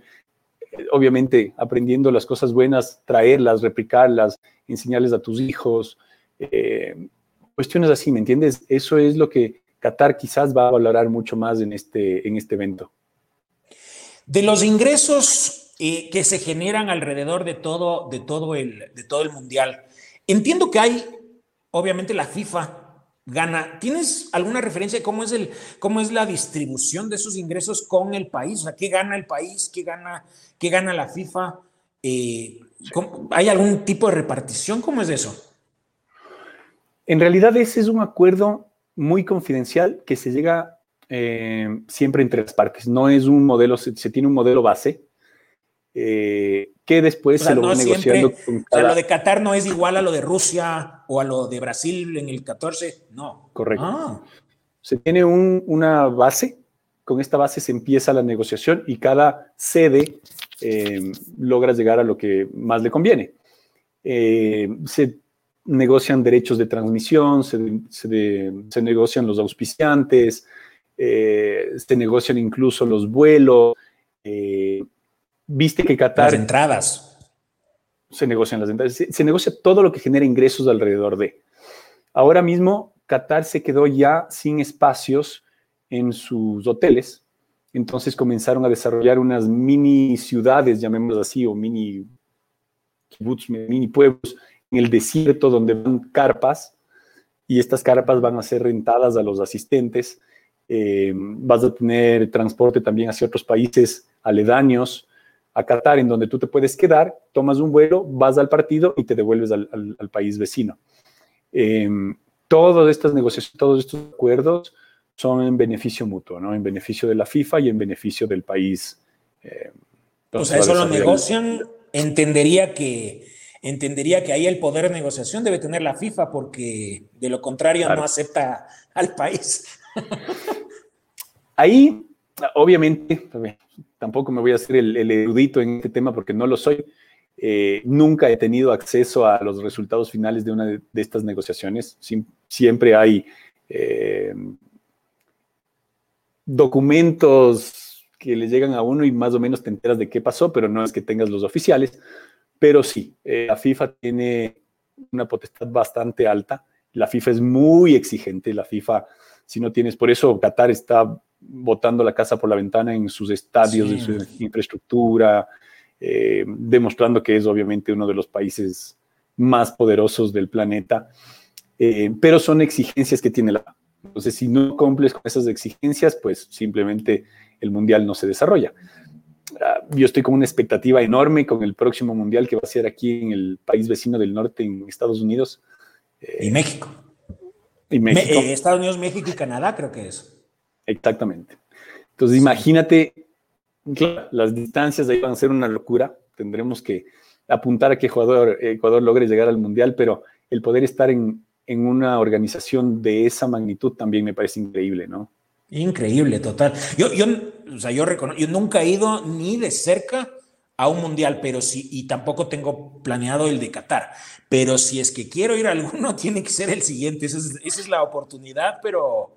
[SPEAKER 2] Eh, obviamente, aprendiendo las cosas buenas, traerlas, replicarlas, enseñarles a tus hijos. Eh, cuestiones así, ¿me entiendes? Eso es lo que Qatar quizás va a valorar mucho más en este, en este evento.
[SPEAKER 1] De los ingresos eh, que se generan alrededor de todo, de, todo el, de todo el mundial, entiendo que hay, obviamente, la FIFA gana. ¿Tienes alguna referencia de cómo es, el, cómo es la distribución de esos ingresos con el país? O sea, ¿qué gana el país? ¿Qué gana, qué gana la FIFA? Eh, ¿Hay algún tipo de repartición? ¿Cómo es eso?
[SPEAKER 2] En realidad ese es un acuerdo muy confidencial que se llega eh, siempre entre las partes. No es un modelo, se, tiene un modelo base eh, que después se lo va negociando
[SPEAKER 1] con cada... O sea, lo de Qatar no es igual a lo de Rusia o a lo de Brasil en el 14, no.
[SPEAKER 2] Correcto. Ah. Se tiene una base, con esta base se empieza la negociación y cada sede eh, logra llegar a lo que más le conviene. Eh, se negocian derechos de transmisión, se, negocian los auspiciantes, se negocian incluso los vuelos, viste que Qatar...
[SPEAKER 1] Las entradas.
[SPEAKER 2] Se negocian las entradas. Se, negocia todo lo que genera ingresos alrededor de. Ahora mismo, Qatar se quedó ya sin espacios en sus hoteles. Entonces comenzaron a desarrollar unas mini ciudades, llamémoslas así, o mini mini pueblos en el desierto donde van carpas y estas carpas van a ser rentadas a los asistentes. Eh, vas a tener transporte también hacia otros países aledaños a Qatar, en donde tú te puedes quedar, tomas un vuelo, vas al partido y te devuelves al, país vecino. Em, todas estas negociaciones, todos estos acuerdos son en beneficio mutuo, ¿no? En beneficio de la FIFA y en beneficio del país.
[SPEAKER 1] Eh, o sea, eso lo negocian, entendería que, entendería que ahí el poder de negociación debe tener la FIFA porque de lo contrario no acepta al país.
[SPEAKER 2] ahí, obviamente, tampoco me voy a hacer el, erudito en este tema porque no lo soy. Eh, nunca he tenido acceso a los resultados finales de una de, estas negociaciones. siempre hay eh, documentos que le llegan a uno y más o menos te enteras de qué pasó, pero no es que tengas los oficiales. Pero sí, eh, la FIFA tiene una potestad bastante alta. La FIFA es muy exigente. La FIFA, si no tienes, por eso Qatar está botando la casa por la ventana en sus estadios, en su infraestructura, eh, demostrando que es obviamente uno de los países más poderosos del planeta. Eh, pero son exigencias que tiene la... Entonces, si no cumples con esas exigencias, pues simplemente el mundial no se desarrolla. Yo estoy con una expectativa enorme con el próximo mundial que va a ser aquí en el país vecino del norte, en Estados Unidos.
[SPEAKER 1] y México.
[SPEAKER 2] Y México.
[SPEAKER 1] Eh, Estados Unidos, México y Canadá, creo que es.
[SPEAKER 2] Exactamente. Entonces, imagínate, las distancias ahí van a ser una locura. Tendremos que apuntar a que Ecuador, Ecuador logre llegar al mundial, pero el poder estar en, en una organización de esa magnitud también me parece increíble, ¿no?
[SPEAKER 1] Increíble, total. Yo, yo, o sea, yo, yo nunca he ido ni de cerca a un mundial, pero sí, y tampoco tengo planeado el de Qatar. Pero si es que quiero ir a alguno, [laughs] tiene que ser el siguiente. Esa es, la oportunidad, pero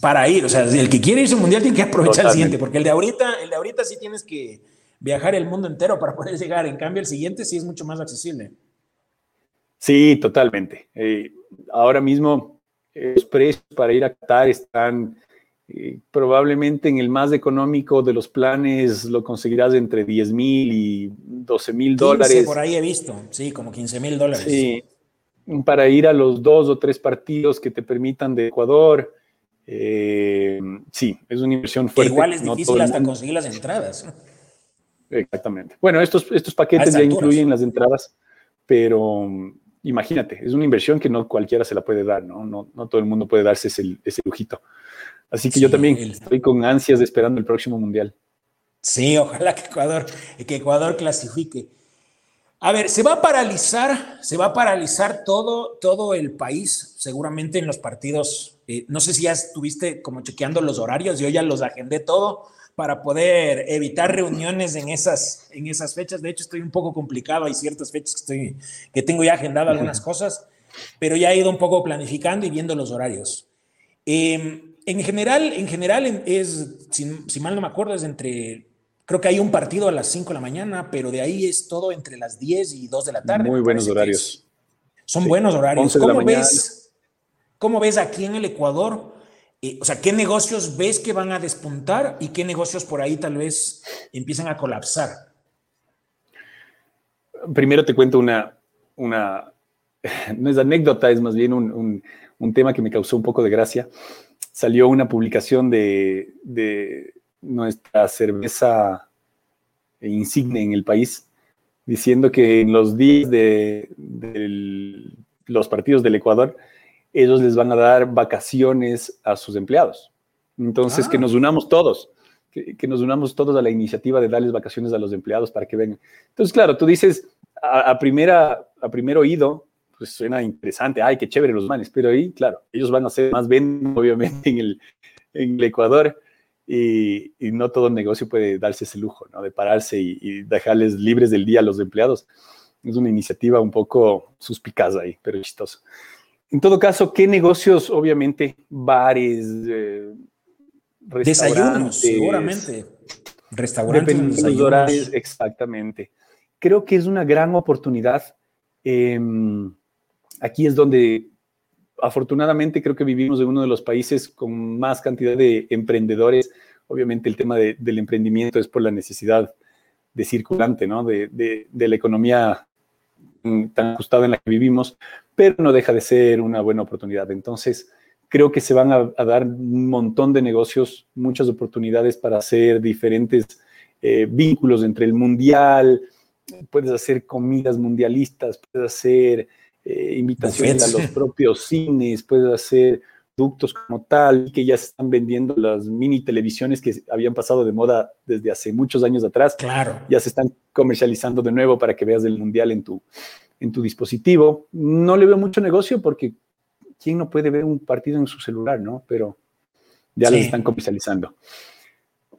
[SPEAKER 1] para ir. O sea, el que quiere irse al mundial tiene que aprovechar el siguiente, porque el de ahorita, el de ahorita sí tienes que viajar el mundo entero para poder llegar. En cambio, el siguiente sí es mucho más accesible.
[SPEAKER 2] Sí, totalmente. Eh, ahora mismo los precios para ir a Qatar están probablemente en el más económico de los planes lo conseguirás entre 10 mil y 12 mil dólares.
[SPEAKER 1] Por ahí he visto, sí, como 15 mil dólares.
[SPEAKER 2] Sí, para ir a los dos o tres partidos que te permitan de Ecuador. Eh, sí, es una inversión fuerte.
[SPEAKER 1] igual es difícil hasta conseguir las entradas.
[SPEAKER 2] Exactamente. Bueno, estos, estos paquetes ya incluyen las entradas, pero imagínate, es una inversión que no cualquiera se la puede dar, ¿no? No, no todo el mundo puede darse ese, ese lujito. Así que yo también estoy con ansias esperando el próximo mundial.
[SPEAKER 1] Sí, ojalá que Ecuador, que Ecuador clasifique. A ver, se va a paralizar, se va a paralizar todo, todo el país, seguramente en los partidos. Eh, no sé si ya estuviste como chequeando los horarios, yo ya los agendé todo para poder evitar reuniones en esas, en esas fechas. De hecho, estoy un poco complicado, hay ciertas fechas que, estoy, que tengo ya agendado algunas cosas, pero ya he ido un poco planificando y viendo los horarios. Eh, en general, en general es, si, mal no me acuerdo, es entre, creo que hay un partido a las 5 de la mañana, pero de ahí es todo entre las 10 y 2 de la tarde.
[SPEAKER 2] Muy buenos horarios.
[SPEAKER 1] Son buenos horarios. ¿Cómo ves, ¿Cómo ves aquí en el Ecuador? O sea, ¿qué negocios ves que van a despuntar y qué negocios por ahí tal vez empiezan a colapsar?
[SPEAKER 2] Primero te cuento una, una no es anécdota, es más bien un, un tema que me causó un poco de gracia salió una publicación de, nuestra cerveza insigne en el país, diciendo que en los días de, los partidos del Ecuador, ellos les van a dar vacaciones a sus empleados. Entonces, que ah. nos unamos todos, que, nos unamos todos a la iniciativa de darles vacaciones a los empleados para que vengan. Entonces, claro, tú dices, a, primera, a primer oído, pues suena interesante, ay, qué chévere los manes, pero ahí, claro, ellos van a ser más bien, [laughs] obviamente, en el, en el Ecuador y, y, no todo negocio puede darse ese lujo, ¿no? De pararse y, dejarles libres del día a los empleados. Es una iniciativa un poco suspicaz ahí, pero chistoso. En todo caso, ¿qué negocios? Obviamente, bares, eh,
[SPEAKER 1] Desayunos, seguramente.
[SPEAKER 2] Restaurantes, desayunos. exactamente. Creo que es una gran oportunidad. Eh, aquí es donde afortunadamente creo que vivimos en uno de los países con más cantidad de emprendedores. Obviamente el tema del emprendimiento es por la necesidad de circulante, ¿no? De, la economía tan ajustada en la que vivimos, pero no deja de ser una buena oportunidad. Entonces, creo que se van a, dar un montón de negocios, muchas oportunidades para hacer diferentes eh, vínculos entre el mundial, puedes hacer comidas mundialistas, puedes hacer eh, invitaciones a los propios cines, puedes hacer productos como tal, que ya se están vendiendo las mini televisiones que habían pasado de moda desde hace muchos años atrás.
[SPEAKER 1] Claro.
[SPEAKER 2] Ya se están comercializando de nuevo para que veas el mundial en tu, en tu dispositivo. No le veo mucho negocio porque ¿quién no puede ver un partido en su celular, no? Pero ya los están comercializando.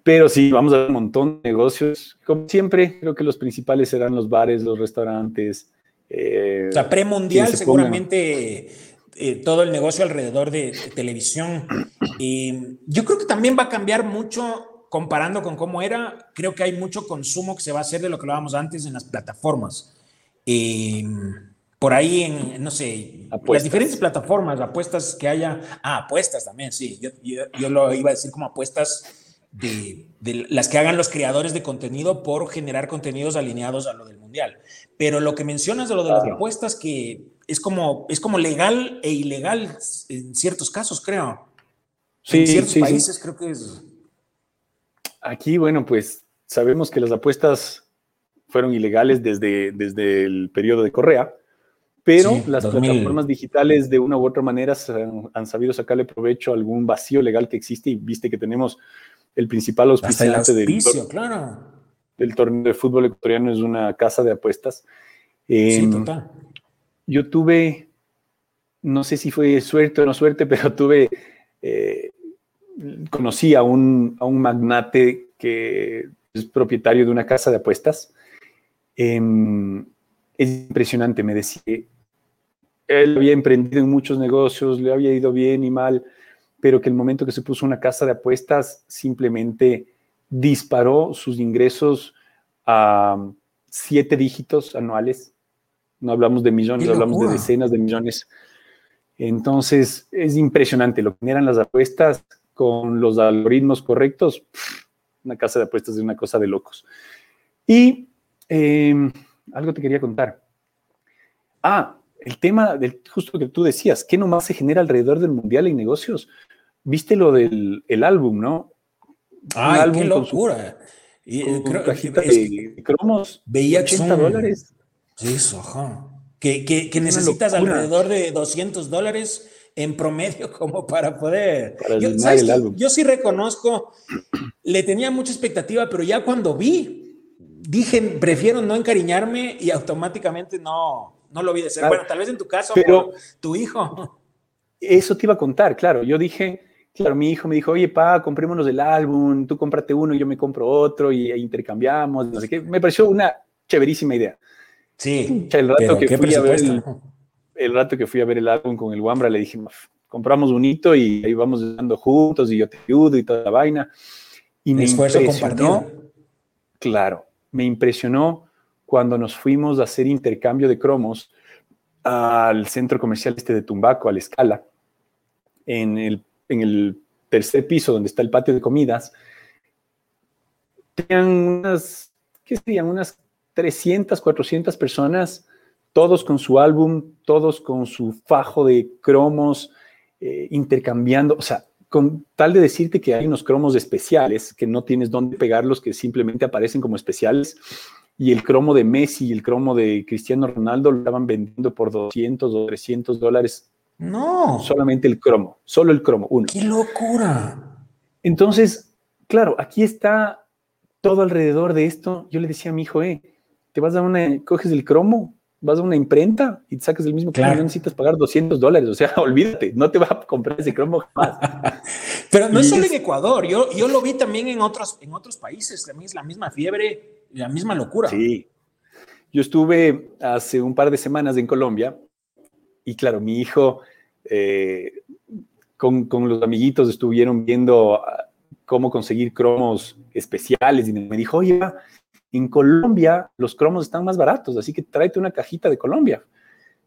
[SPEAKER 2] Pero sí, vamos a ver un montón de negocios. Como siempre, creo que los principales serán los bares, los restaurantes,
[SPEAKER 1] eh, o sea, premundial seguramente eh, todo el negocio alrededor de, televisión. Y yo creo que también va a cambiar mucho comparando con cómo era. Creo que hay mucho consumo que se va a hacer de lo que hablábamos antes en las plataformas. por ahí en, no sé, las diferentes plataformas, apuestas que haya. Ah, apuestas también, sí. Yo, yo lo iba a decir como apuestas de, las que hagan los creadores de contenido por generar contenidos alineados a lo del mundial. Pero lo que mencionas de lo de las apuestas, que es como, es como legal e ilegal en ciertos casos, creo.
[SPEAKER 2] Sí,
[SPEAKER 1] en ciertos países creo que es.
[SPEAKER 2] Aquí, bueno, pues sabemos que las apuestas fueron ilegales desde, desde el periodo de Correa, pero las plataformas digitales de una u otra manera han, sabido sacarle provecho a algún vacío legal que existe y viste que tenemos el principal auspiciante del, claro. del torneo de fútbol ecuatoriano es una casa de apuestas. sí, em, total. Yo tuve, no sé si fue suerte o no suerte, [laughs] pero tuve, eh, conocí a un, a un magnate que es propietario de una casa de apuestas. Em, es impresionante, me decía, él había emprendido en muchos negocios, le había ido bien y mal, pero que el momento que se puso una casa de apuestas simplemente disparó sus ingresos a siete dígitos anuales. No hablamos de millones, hablamos de decenas de millones. Entonces, es impresionante lo que eran las apuestas con los algoritmos correctos. una casa de apuestas es una cosa de locos. Y em, algo te quería contar. Ah, el tema del justo que tú decías, ¿qué nomás se genera alrededor del mundial en negocios? Viste lo del el álbum, ¿no?
[SPEAKER 1] Ay, qué locura.
[SPEAKER 2] y, cajita de, cromos,
[SPEAKER 1] veía 80 dólares. Eso, ajá. Que, que, necesitas alrededor de 200 dólares en promedio [laughs] como para poder... yo, el álbum. yo sí reconozco, le tenía mucha expectativa, pero ya cuando vi, dije, prefiero no encariñarme y automáticamente no, no lo vi de ser. Bueno, tal vez en tu caso, pero tu hijo.
[SPEAKER 2] Eso te iba a contar, claro. Yo dije, claro, mi hijo me dijo, oye, pa, comprémonos el álbum, tú cómprate uno y yo me compro otro y intercambiamos, no sé qué. Me pareció una chéverísima idea.
[SPEAKER 1] Sí.
[SPEAKER 2] El rato que fui a ver el, rato que fui a ver el álbum con el Wambra, le dije, compramos un hito y ahí vamos dando juntos y yo te ayudo y toda la vaina. Y me
[SPEAKER 1] esfuerzo compartido.
[SPEAKER 2] Claro, me impresionó cuando nos fuimos a hacer intercambio de cromos al centro comercial este de Tumbaco, a la escala, en el, en el tercer piso donde está el patio de comidas, tenían unas, ¿qué serían? Unas 300, 400 personas, todos con su álbum, todos con su fajo de cromos, eh, intercambiando, o sea, con tal de decirte que hay unos cromos especiales, que no tienes dónde pegarlos, que simplemente aparecen como especiales, y el cromo de Messi y el cromo de Cristiano Ronaldo lo estaban vendiendo por 200 o 300 dólares.
[SPEAKER 1] No.
[SPEAKER 2] Solamente el cromo, solo el cromo, uno.
[SPEAKER 1] ¡Qué locura!
[SPEAKER 2] Entonces, claro, aquí está todo alrededor de esto. Yo le decía a mi hijo, eh, te vas a una, coges el cromo, vas a una imprenta y te sacas el mismo cromo, no necesitas pagar 200 dólares, o sea, [laughs] olvídate, no te vas a comprar ese cromo jamás. [laughs]
[SPEAKER 1] Pero no es solo en Ecuador, yo, yo lo vi también en otros, en otros países, también es la misma fiebre la misma locura.
[SPEAKER 2] Sí. Yo estuve hace un par de semanas en Colombia y claro, mi hijo eh, con, los amiguitos estuvieron viendo ah, cómo conseguir cromos especiales y me dijo, oye, en Colombia los cromos están más baratos, así que tráete una cajita de Colombia.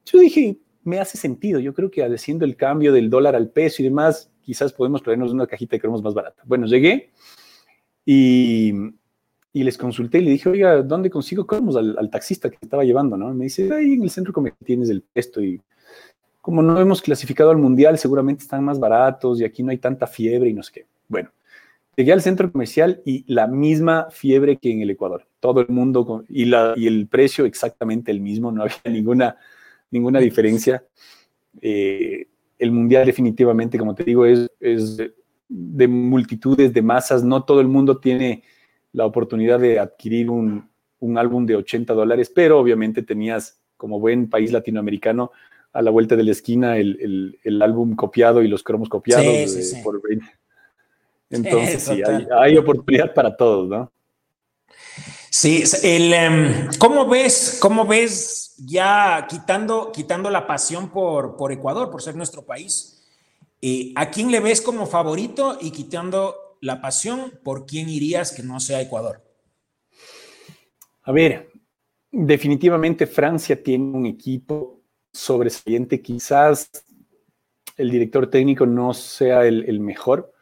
[SPEAKER 2] Yo dije, me hace sentido, yo creo que haciendo el cambio del dólar al peso y demás, quizás podemos traernos una cajita de cromos más barata. Bueno, llegué y y les consulté y le dije, oiga, ¿dónde consigo cromos al, taxista que estaba llevando? ¿no? me dice, ahí en el centro comercial tienes el puesto y como no hemos clasificado al mundial, seguramente están más baratos y aquí no hay tanta fiebre y no sé qué. Bueno, llegué al centro comercial y la misma fiebre que en el Ecuador. Todo el mundo y, el precio exactamente el mismo, no [laughs] había ninguna, ninguna diferencia. Eh, el mundial definitivamente, como te digo, es de multitudes, de masas. No todo el mundo tiene la oportunidad de adquirir un, álbum de 80 dólares, pero obviamente tenías, como buen país latinoamericano, a la vuelta de la esquina el, álbum copiado y los cromos copiados por Entonces, sí, hay, oportunidad para todos, ¿no?
[SPEAKER 1] Sí, el, em, ¿cómo ves, cómo ves ya quitando, quitando la pasión por, por Ecuador, por ser nuestro país? Eh, ¿A quién le ves como favorito y quitando la pasión, ¿por quién irías que no sea Ecuador?
[SPEAKER 2] A ver, definitivamente Francia tiene un equipo sobresaliente. Quizás el director técnico no sea el, mejor,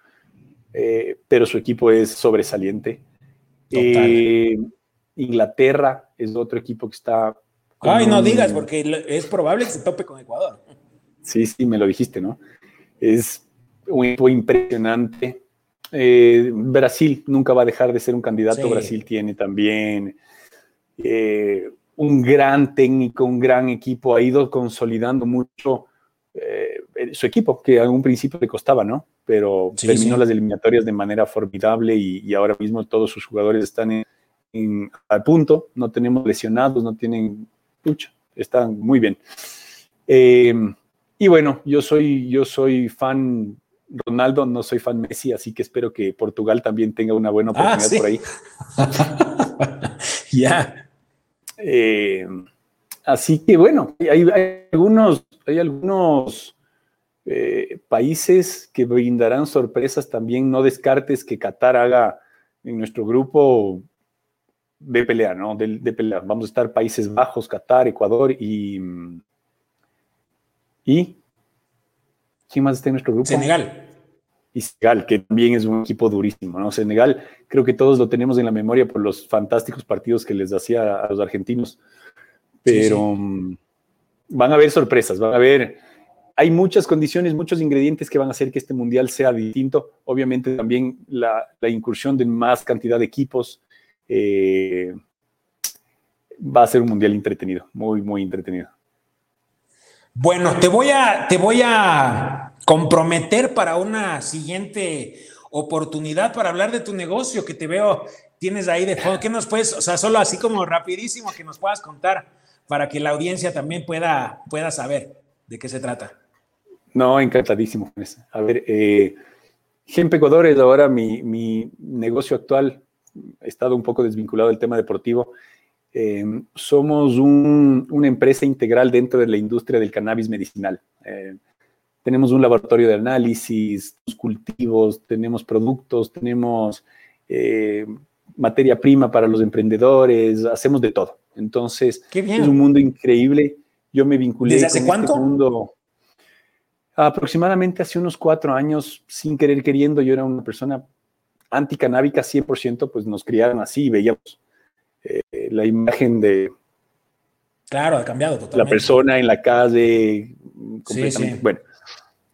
[SPEAKER 2] eh, pero su equipo es sobresaliente. Eh, Inglaterra es otro equipo que está...
[SPEAKER 1] Ay, no digas, porque es probable que se tope con Ecuador.
[SPEAKER 2] Sí, sí, me lo dijiste, ¿no? Es un equipo impresionante. Eh, Brasil nunca va a dejar de ser un candidato. Brasil tiene también eh, un gran técnico, un gran equipo. Ha ido consolidando mucho eh, su equipo, que a un principio le costaba, ¿no? Pero terminó las eliminatorias de manera formidable y, ahora mismo todos sus jugadores están al punto. No tenemos lesionados, no tienen lucha. Están muy bien. y bueno, yo soy, yo soy fan Ronaldo, no soy fan Messi, así que espero que Portugal también tenga una buena ah, oportunidad por
[SPEAKER 1] ahí. [laughs] ya.
[SPEAKER 2] Eh, así que bueno, hay, algunos, hay algunos eh, países que brindarán sorpresas también. No descartes que Qatar haga en nuestro grupo de pelea, ¿no? De, de pelea. Vamos a estar Países Bajos, Qatar, Ecuador y. ¿Y? ¿Quién más está en nuestro grupo?
[SPEAKER 1] Senegal.
[SPEAKER 2] Y Senegal, que también es un equipo durísimo, ¿no? Senegal, creo que todos lo tenemos en la memoria por los fantásticos partidos que les hacía a los argentinos. Pero mm, van a haber sorpresas, van a haber. Hay muchas condiciones, muchos ingredientes que van a hacer que este mundial sea distinto. Obviamente, también la, incursión de más cantidad de equipos. Eh, va a ser un mundial entretenido, muy, muy entretenido.
[SPEAKER 1] Bueno, te voy a, te voy a comprometer para una siguiente oportunidad para hablar de tu negocio que te veo, tienes ahí de fondo. ¿Qué nos puedes, o sea, solo así como rapidísimo que nos puedas contar para que la audiencia también pueda, pueda saber de qué se trata?
[SPEAKER 2] No, encantadísimo. A ver, eh, es ahora mi, mi negocio actual. He estado un poco desvinculado del tema deportivo Em, somos una empresa integral dentro de la industria del cannabis medicinal. Eh, tenemos un laboratorio de análisis, cultivos, tenemos productos, tenemos eh, materia prima para los emprendedores, hacemos de todo. Entonces, es un mundo increíble. Yo me vinculé
[SPEAKER 1] ¿Desde hace con cuánto? Este mundo
[SPEAKER 2] aproximadamente hace unos cuatro años, sin querer queriendo, yo era una persona anticanábica 100%, pues nos criaron así y veíamos eh, la imagen de...
[SPEAKER 1] Claro, ha cambiado totalmente.
[SPEAKER 2] La persona en la calle, completamente. Bueno,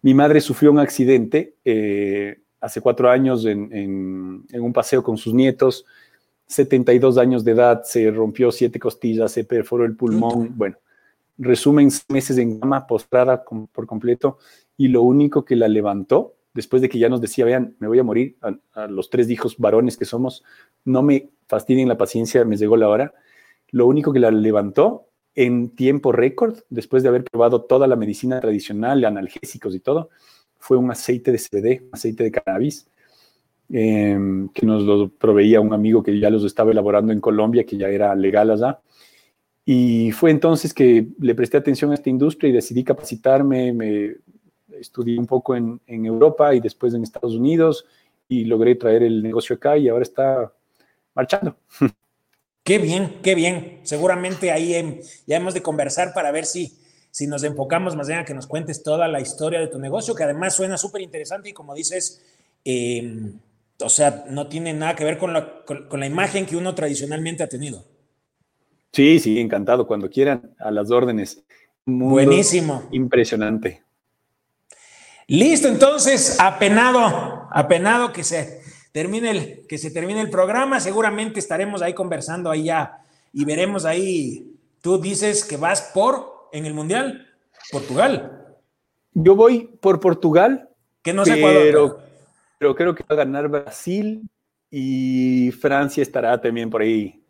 [SPEAKER 2] mi madre sufrió un accidente eh, hace cuatro años en, un paseo con sus nietos. 72 años de edad, se rompió siete costillas, se perforó el pulmón. Bueno, resumen, meses en cama, postrada por completo, y lo único que la levantó, después de que ya nos decía, vean, me voy a morir, a los tres hijos varones que somos, no me fastidien la paciencia, me llegó la hora. Lo único que la levantó en tiempo récord, después de haber probado toda la medicina tradicional, analgésicos y todo, fue un aceite de CBD, aceite de cannabis, em, que nos lo proveía un amigo que ya los estaba elaborando en Colombia, que ya era legal allá. Y fue entonces que le presté atención a esta industria y decidí capacitarme, me estudié un poco en, en Europa y después en Estados Unidos y logré traer el negocio acá y ahora está marchando.
[SPEAKER 1] Qué bien, qué bien. Seguramente ahí ya hemos de conversar para ver si, si nos enfocamos más bien a que nos cuentes toda la historia de tu negocio, que además suena súper interesante y como dices, em, o sea, no tiene nada que ver con la, con, la imagen que uno tradicionalmente ha tenido.
[SPEAKER 2] Sí, sí, encantado. Cuando quieran, a las órdenes.
[SPEAKER 1] Buenísimo.
[SPEAKER 2] Impresionante.
[SPEAKER 1] Listo, entonces, apenado, apenado que se, termine el, que se termine el programa, seguramente estaremos ahí conversando ahí ya y veremos ahí, tú dices que vas por, en el Mundial, Portugal.
[SPEAKER 2] Yo voy por Portugal.
[SPEAKER 1] Que no sé
[SPEAKER 2] pero, pero creo que va a ganar Brasil y Francia estará también por ahí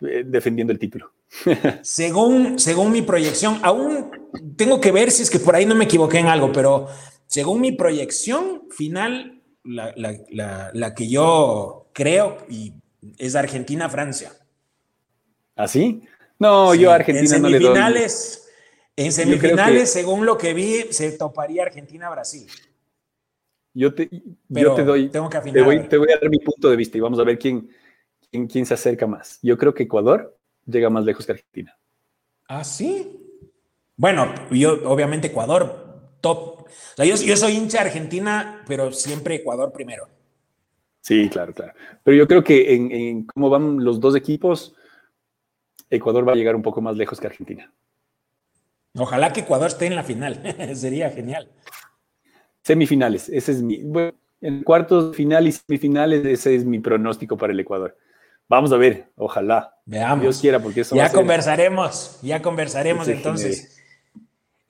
[SPEAKER 2] eh, defendiendo el título. [laughs]
[SPEAKER 1] según, según mi proyección, aún tengo que ver si es que por ahí no me equivoqué en algo, pero según mi proyección final, la, que yo creo y es Argentina-Francia.
[SPEAKER 2] ¿Así? ¿Ah, no, yo a Argentina no le doy.
[SPEAKER 1] En semifinales, según lo que vi, se toparía Argentina-Brasil.
[SPEAKER 2] Yo te, yo te doy.
[SPEAKER 1] Tengo que
[SPEAKER 2] te voy, te voy, a dar mi punto de vista y vamos a ver quién, quién, quién se acerca más. Yo creo que Ecuador llega más lejos que Argentina.
[SPEAKER 1] ¿Ah, sí? Bueno, yo, obviamente, Ecuador, top yo, soy hincha Argentina, pero siempre Ecuador primero.
[SPEAKER 2] Sí, claro, claro. Pero yo creo que en, cómo van los dos equipos, Ecuador va a llegar un poco más lejos que Argentina.
[SPEAKER 1] Ojalá que Ecuador esté en la final, [laughs] sería genial.
[SPEAKER 2] Semifinales, ese es mi. En cuartos, final y semifinales, ese es mi pronóstico para el Ecuador. Vamos a ver, ojalá.
[SPEAKER 1] Veamos.
[SPEAKER 2] Dios quiera, porque eso
[SPEAKER 1] Ya
[SPEAKER 2] va a ser-
[SPEAKER 1] conversaremos, ya conversaremos
[SPEAKER 2] Ese
[SPEAKER 1] entonces.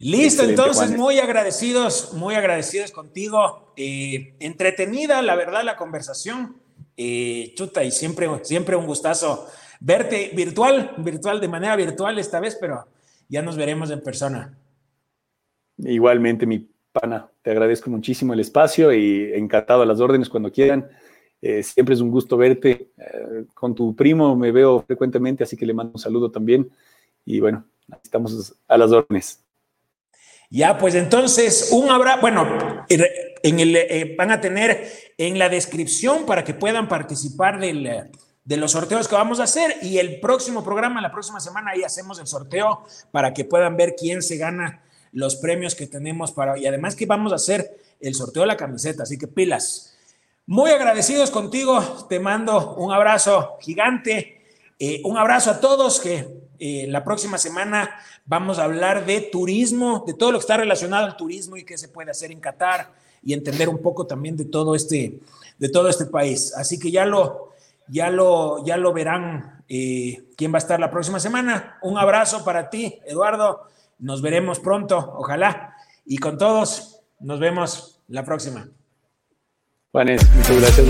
[SPEAKER 1] Listo,
[SPEAKER 2] Excelente,
[SPEAKER 1] entonces muy agradecidos, muy agradecidos contigo. Eh, entretenida, la verdad, la conversación. Eh, chuta, y siempre, siempre un gustazo verte virtual, virtual, de manera virtual esta vez, pero ya nos veremos en persona.
[SPEAKER 2] Igualmente, mi pana, te agradezco muchísimo el espacio y encantado a las órdenes cuando quieran. Eh, siempre es un gusto verte. Eh, con tu primo me veo frecuentemente, así que le mando un saludo también. Y bueno, estamos a las órdenes.
[SPEAKER 1] Ya, pues entonces, un abrazo. Bueno, eh, van a tener en la descripción para que puedan participar eh, de los sorteos que vamos a hacer. Y el próximo programa, la próxima semana, ahí hacemos el sorteo para que puedan ver quién se gana los premios que tenemos para. Y además que vamos a hacer el sorteo de la camiseta. Así que pilas. Muy agradecidos contigo. Te mando un abrazo gigante. Eh, un abrazo a todos que eh, la próxima semana vamos a hablar de turismo, de todo lo que está relacionado al turismo y qué se puede hacer en Qatar y entender un poco también de todo este, de todo este país. Así que ya lo, ya lo, ya lo verán eh, quién va a estar la próxima semana. Un abrazo para ti, Eduardo. Nos veremos pronto, ojalá. Y con todos, nos vemos la próxima.
[SPEAKER 2] Juanes, muchas gracias.